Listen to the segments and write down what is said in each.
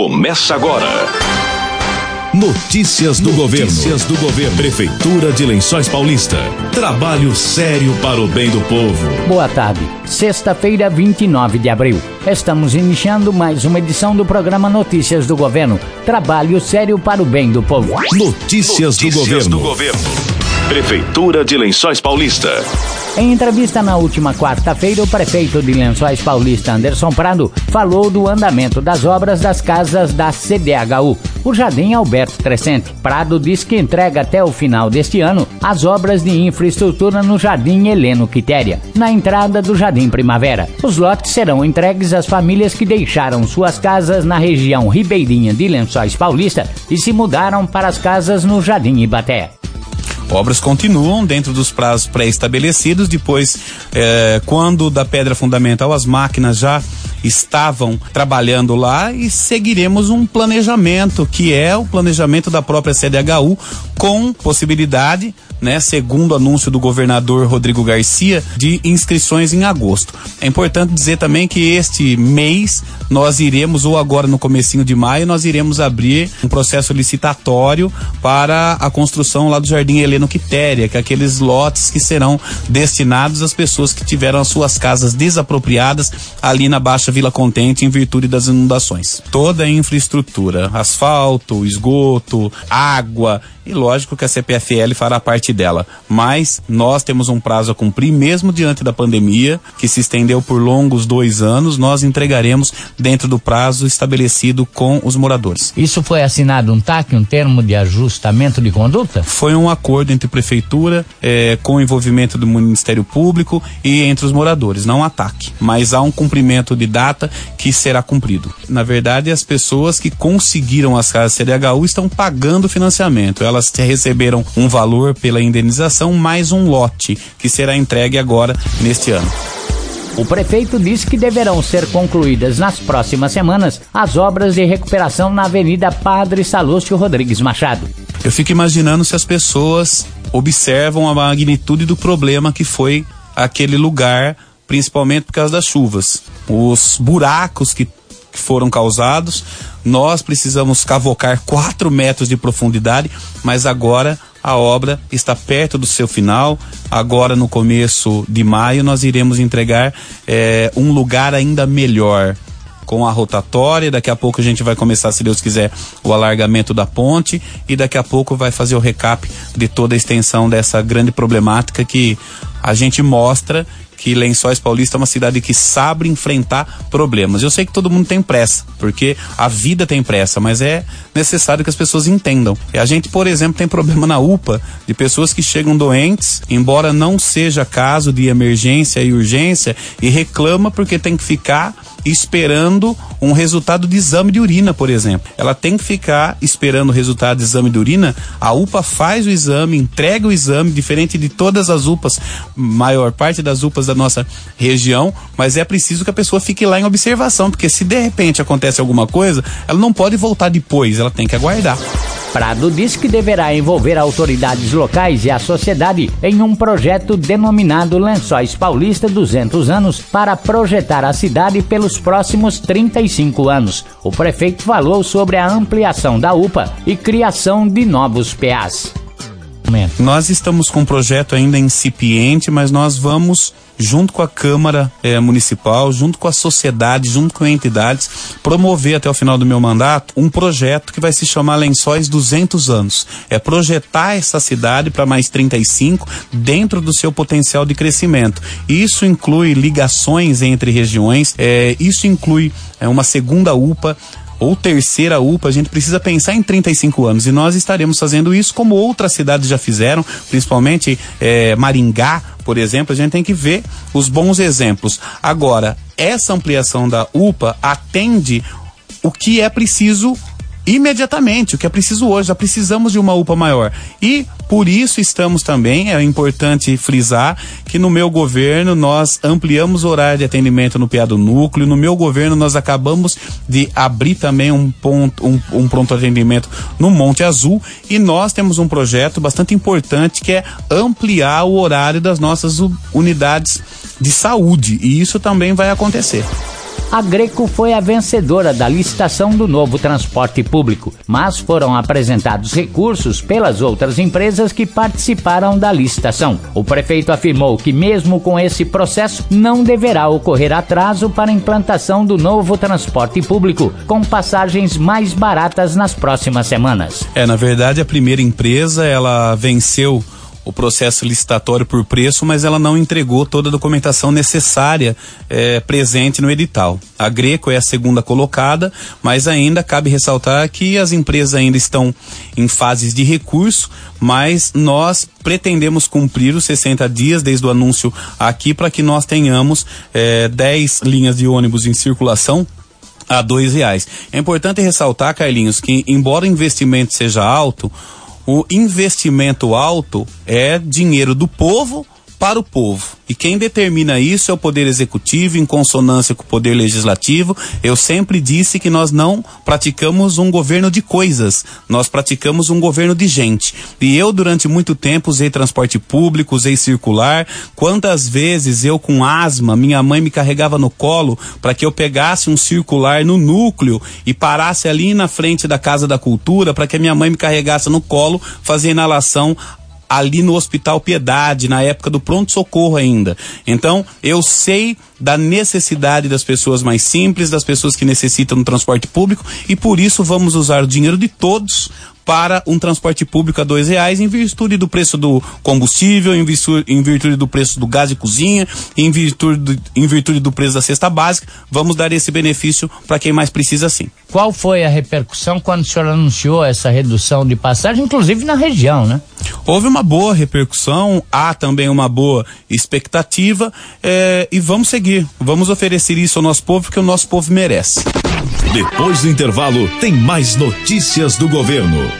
começa agora. Notícias do Notícias governo. Notícias do governo. Prefeitura de Lençóis Paulista. Trabalho sério para o bem do povo. Boa tarde. Sexta-feira, 29 de abril. Estamos iniciando mais uma edição do programa Notícias do Governo. Trabalho sério para o bem do povo. Notícias, Notícias do, governo. do governo. Prefeitura de Lençóis Paulista. Em entrevista na última quarta-feira, o prefeito de Lençóis Paulista, Anderson Prado, falou do andamento das obras das casas da CDHU. O Jardim Alberto Crescente. Prado diz que entrega até o final deste ano as obras de infraestrutura no Jardim Heleno Quitéria, na entrada do Jardim Primavera. Os lotes serão entregues às famílias que deixaram suas casas na região ribeirinha de Lençóis Paulista e se mudaram para as casas no Jardim Ibaté. Obras continuam dentro dos prazos pré-estabelecidos. Depois, é, quando da pedra fundamental, as máquinas já estavam trabalhando lá e seguiremos um planejamento que é o planejamento da própria CDHU com possibilidade né, segundo anúncio do governador Rodrigo Garcia, de inscrições em agosto. É importante dizer também que este mês nós iremos, ou agora no comecinho de maio, nós iremos abrir um processo licitatório para a construção lá do Jardim Heleno Quitéria, que é aqueles lotes que serão destinados às pessoas que tiveram as suas casas desapropriadas ali na Baixa Vila Contente em virtude das inundações. Toda a infraestrutura, asfalto, esgoto, água, e lógico que a CPFL fará parte dela. Mas nós temos um prazo a cumprir, mesmo diante da pandemia, que se estendeu por longos dois anos, nós entregaremos dentro do prazo estabelecido com os moradores. Isso foi assinado um TAC, um termo de ajustamento de conduta? Foi um acordo entre prefeitura, eh, com o envolvimento do Ministério Público e entre os moradores, não ataque. Mas há um cumprimento de data que será cumprido. Na verdade, as pessoas que conseguiram as casas CDHU estão pagando o financiamento. Elas elas receberam um valor pela indenização mais um lote que será entregue agora neste ano. O prefeito disse que deverão ser concluídas nas próximas semanas as obras de recuperação na Avenida Padre Salúcio Rodrigues Machado. Eu fico imaginando se as pessoas observam a magnitude do problema que foi aquele lugar, principalmente por causa das chuvas. Os buracos que que foram causados. Nós precisamos cavocar 4 metros de profundidade, mas agora a obra está perto do seu final. Agora, no começo de maio, nós iremos entregar é, um lugar ainda melhor com a rotatória. Daqui a pouco a gente vai começar, se Deus quiser, o alargamento da ponte e daqui a pouco vai fazer o recap de toda a extensão dessa grande problemática que a gente mostra que Lençóis Paulista é uma cidade que sabe enfrentar problemas. Eu sei que todo mundo tem pressa, porque a vida tem pressa, mas é necessário que as pessoas entendam. E a gente, por exemplo, tem problema na UPA de pessoas que chegam doentes, embora não seja caso de emergência e urgência, e reclama porque tem que ficar esperando um resultado de exame de urina, por exemplo. Ela tem que ficar esperando o resultado de exame de urina. A UPA faz o exame, entrega o exame, diferente de todas as UPAs, maior parte das UPAs da nossa região, mas é preciso que a pessoa fique lá em observação, porque se de repente acontece alguma coisa, ela não pode voltar depois, ela tem que aguardar. Prado diz que deverá envolver autoridades locais e a sociedade em um projeto denominado Lençóis Paulista 200 anos para projetar a cidade pelos próximos 35 anos. O prefeito falou sobre a ampliação da UPA e criação de novos PAs. Nós estamos com um projeto ainda incipiente, mas nós vamos junto com a Câmara eh, Municipal, junto com a sociedade, junto com entidades, promover até o final do meu mandato um projeto que vai se chamar Lençóis 200 anos. É projetar essa cidade para mais 35 dentro do seu potencial de crescimento. Isso inclui ligações entre regiões, eh, isso inclui eh, uma segunda UPA, ou terceira UPA, a gente precisa pensar em 35 anos. E nós estaremos fazendo isso como outras cidades já fizeram, principalmente é, Maringá, por exemplo. A gente tem que ver os bons exemplos. Agora, essa ampliação da UPA atende o que é preciso imediatamente, o que é preciso hoje. Já precisamos de uma UPA maior. E por isso estamos também, é importante frisar que no meu governo nós ampliamos o horário de atendimento no PA do núcleo. No meu governo nós acabamos de abrir também um ponto, um, um pronto atendimento no Monte Azul e nós temos um projeto bastante importante que é ampliar o horário das nossas unidades de saúde e isso também vai acontecer. A Greco foi a vencedora da licitação do novo transporte público, mas foram apresentados recursos pelas outras empresas que participaram da licitação. O prefeito afirmou que, mesmo com esse processo, não deverá ocorrer atraso para a implantação do novo transporte público, com passagens mais baratas nas próximas semanas. É, na verdade, a primeira empresa ela venceu o processo licitatório por preço, mas ela não entregou toda a documentação necessária é, presente no edital. A Greco é a segunda colocada, mas ainda cabe ressaltar que as empresas ainda estão em fases de recurso, mas nós pretendemos cumprir os 60 dias desde o anúncio aqui para que nós tenhamos é, 10 linhas de ônibus em circulação a dois reais. É importante ressaltar, Carlinhos, que embora o investimento seja alto, o investimento alto é dinheiro do povo para o povo. E quem determina isso é o Poder Executivo, em consonância com o Poder Legislativo. Eu sempre disse que nós não praticamos um governo de coisas, nós praticamos um governo de gente. E eu, durante muito tempo, usei transporte público, usei circular. Quantas vezes eu, com asma, minha mãe me carregava no colo para que eu pegasse um circular no núcleo e parasse ali na frente da Casa da Cultura para que a minha mãe me carregasse no colo, fazer inalação ali no Hospital Piedade, na época do pronto-socorro ainda. Então, eu sei da necessidade das pessoas mais simples, das pessoas que necessitam do transporte público, e por isso vamos usar o dinheiro de todos para um transporte público a dois reais em virtude do preço do combustível, em virtude, em virtude do preço do gás de cozinha, em virtude, em virtude do preço da cesta básica. Vamos dar esse benefício para quem mais precisa sim. Qual foi a repercussão quando o senhor anunciou essa redução de passagem, inclusive na região, né? Houve uma boa repercussão, há também uma boa expectativa é, e vamos seguir. Vamos oferecer isso ao nosso povo, porque o nosso povo merece. Depois do intervalo, tem mais notícias do governo.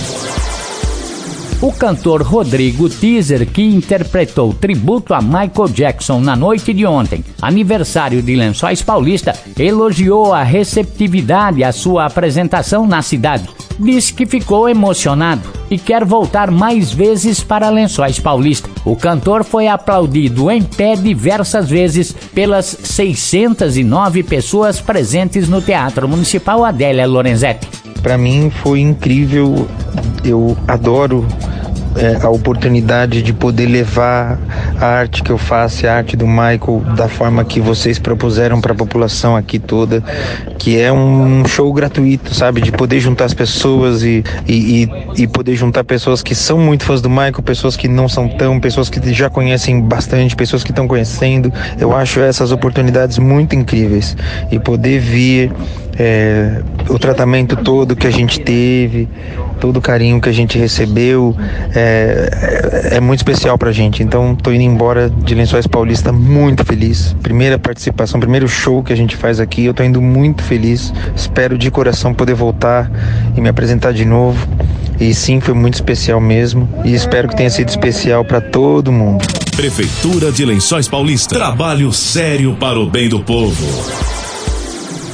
O cantor Rodrigo Teaser, que interpretou tributo a Michael Jackson na noite de ontem, aniversário de Lençóis Paulista, elogiou a receptividade à sua apresentação na cidade. Disse que ficou emocionado e quer voltar mais vezes para Lençóis Paulista. O cantor foi aplaudido em pé diversas vezes pelas 609 pessoas presentes no Teatro Municipal Adélia Lorenzetti. Para mim foi incrível. Eu adoro é, a oportunidade de poder levar a arte que eu faço, a arte do Michael, da forma que vocês propuseram para a população aqui toda, que é um show gratuito, sabe? De poder juntar as pessoas e, e, e, e poder juntar pessoas que são muito fãs do Michael, pessoas que não são tão, pessoas que já conhecem bastante, pessoas que estão conhecendo. Eu acho essas oportunidades muito incríveis. E poder vir é, o tratamento todo que a gente teve, todo o carinho que a gente recebeu, é, é, é muito especial pra gente. Então, tô indo embora de Lençóis Paulista muito feliz. Primeira participação, primeiro show que a gente faz aqui, eu tô indo muito feliz. Espero de coração poder voltar e me apresentar de novo. E sim, foi muito especial mesmo. E espero que tenha sido especial para todo mundo. Prefeitura de Lençóis Paulista. Trabalho sério para o bem do povo.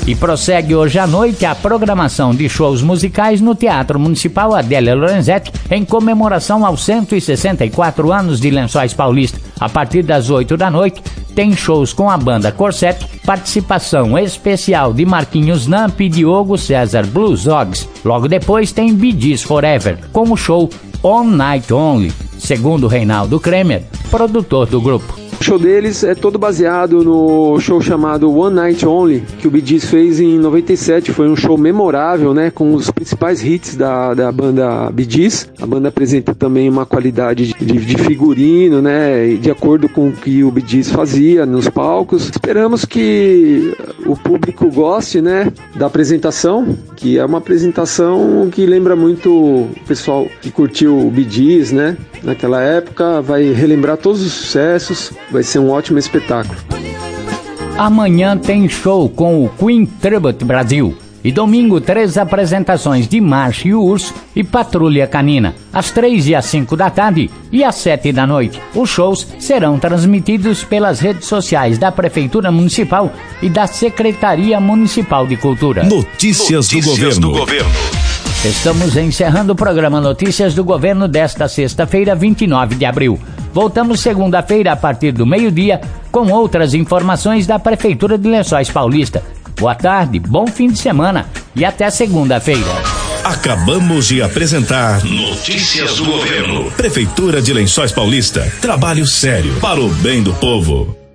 E prossegue hoje à noite a programação de shows musicais no Teatro Municipal Adélia Lorenzetti, em comemoração aos 164 anos de Lençóis Paulista. A partir das 8 da noite, tem shows com a banda Corset, participação especial de Marquinhos Namp e Diogo César Blues Dogs. Logo depois tem Bidis Forever, com o show On Night Only, segundo Reinaldo Kremer, produtor do grupo. Show deles é todo baseado no show chamado One Night Only, que o Bee Gees fez em 97. Foi um show memorável, né? Com os principais hits da, da banda Bee Gees. A banda apresenta também uma qualidade de, de figurino, né? De acordo com o que o Bee Gees fazia nos palcos. Esperamos que o público goste, né? Da apresentação, que é uma apresentação que lembra muito o pessoal que curtiu o Bee Gees, né? Naquela época, vai relembrar todos os sucessos vai ser um ótimo espetáculo. Amanhã tem show com o Queen Tribute Brasil. E domingo, três apresentações de Marcha e Urso e Patrulha Canina, às três e às cinco da tarde e às sete da noite. Os shows serão transmitidos pelas redes sociais da Prefeitura Municipal e da Secretaria Municipal de Cultura. Notícias, Notícias do, governo. do governo. Estamos encerrando o programa Notícias do Governo desta sexta-feira, 29 de abril. Voltamos segunda-feira a partir do meio-dia com outras informações da Prefeitura de Lençóis Paulista. Boa tarde, bom fim de semana e até segunda-feira. Acabamos de apresentar Notícias do Governo. Prefeitura de Lençóis Paulista. Trabalho sério para o bem do povo.